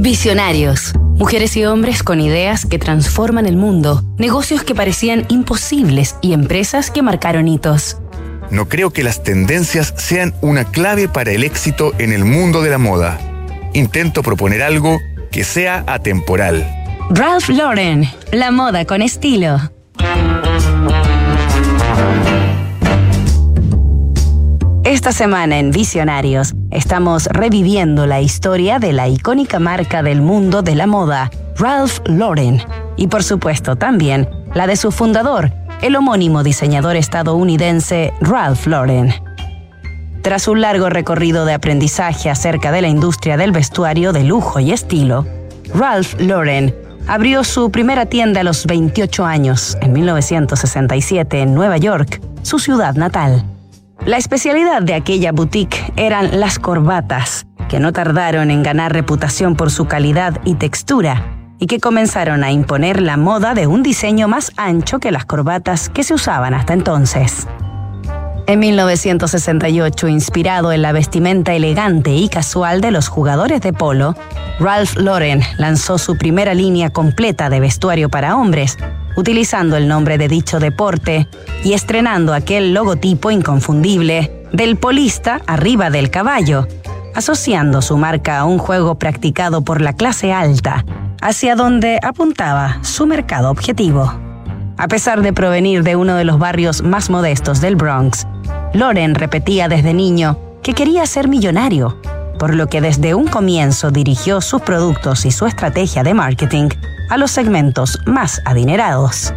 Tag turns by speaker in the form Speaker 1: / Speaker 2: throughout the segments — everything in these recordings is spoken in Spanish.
Speaker 1: Visionarios. Mujeres y hombres con ideas que transforman el mundo, negocios que parecían imposibles y empresas que marcaron hitos.
Speaker 2: No creo que las tendencias sean una clave para el éxito en el mundo de la moda. Intento proponer algo que sea atemporal.
Speaker 1: Ralph Lauren, la moda con estilo. Esta semana en Visionarios estamos reviviendo la historia de la icónica marca del mundo de la moda, Ralph Lauren, y por supuesto también la de su fundador, el homónimo diseñador estadounidense Ralph Lauren. Tras un largo recorrido de aprendizaje acerca de la industria del vestuario de lujo y estilo, Ralph Lauren abrió su primera tienda a los 28 años, en 1967, en Nueva York, su ciudad natal. La especialidad de aquella boutique eran las corbatas, que no tardaron en ganar reputación por su calidad y textura, y que comenzaron a imponer la moda de un diseño más ancho que las corbatas que se usaban hasta entonces. En 1968, inspirado en la vestimenta elegante y casual de los jugadores de polo, Ralph Lauren lanzó su primera línea completa de vestuario para hombres, utilizando el nombre de dicho deporte y estrenando aquel logotipo inconfundible del polista arriba del caballo, asociando su marca a un juego practicado por la clase alta, hacia donde apuntaba su mercado objetivo. A pesar de provenir de uno de los barrios más modestos del Bronx, Loren repetía desde niño que quería ser millonario, por lo que desde un comienzo dirigió sus productos y su estrategia de marketing a los segmentos más adinerados.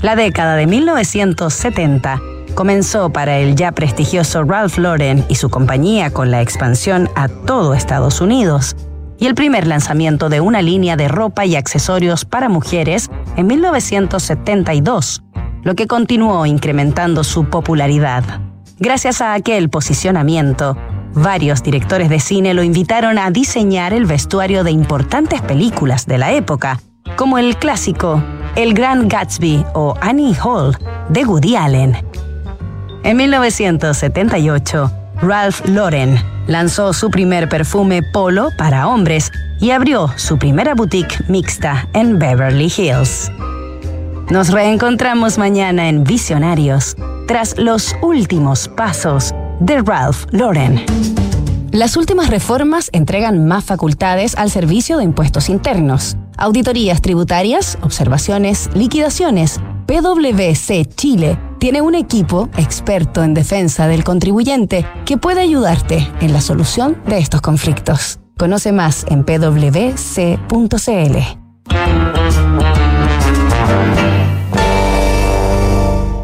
Speaker 1: La década de 1970 comenzó para el ya prestigioso Ralph Lauren y su compañía con la expansión a todo Estados Unidos y el primer lanzamiento de una línea de ropa y accesorios para mujeres en 1972, lo que continuó incrementando su popularidad. Gracias a aquel posicionamiento, Varios directores de cine lo invitaron a diseñar el vestuario de importantes películas de la época, como el clásico El Gran Gatsby o Annie Hall de Woody Allen. En 1978, Ralph Lauren lanzó su primer perfume polo para hombres y abrió su primera boutique mixta en Beverly Hills. Nos reencontramos mañana en Visionarios, tras los últimos pasos de Ralph Lauren. Las últimas reformas entregan más facultades al Servicio de Impuestos Internos. Auditorías tributarias, observaciones, liquidaciones. PwC Chile tiene un equipo experto en defensa del contribuyente que puede ayudarte en la solución de estos conflictos. Conoce más en pwc.cl.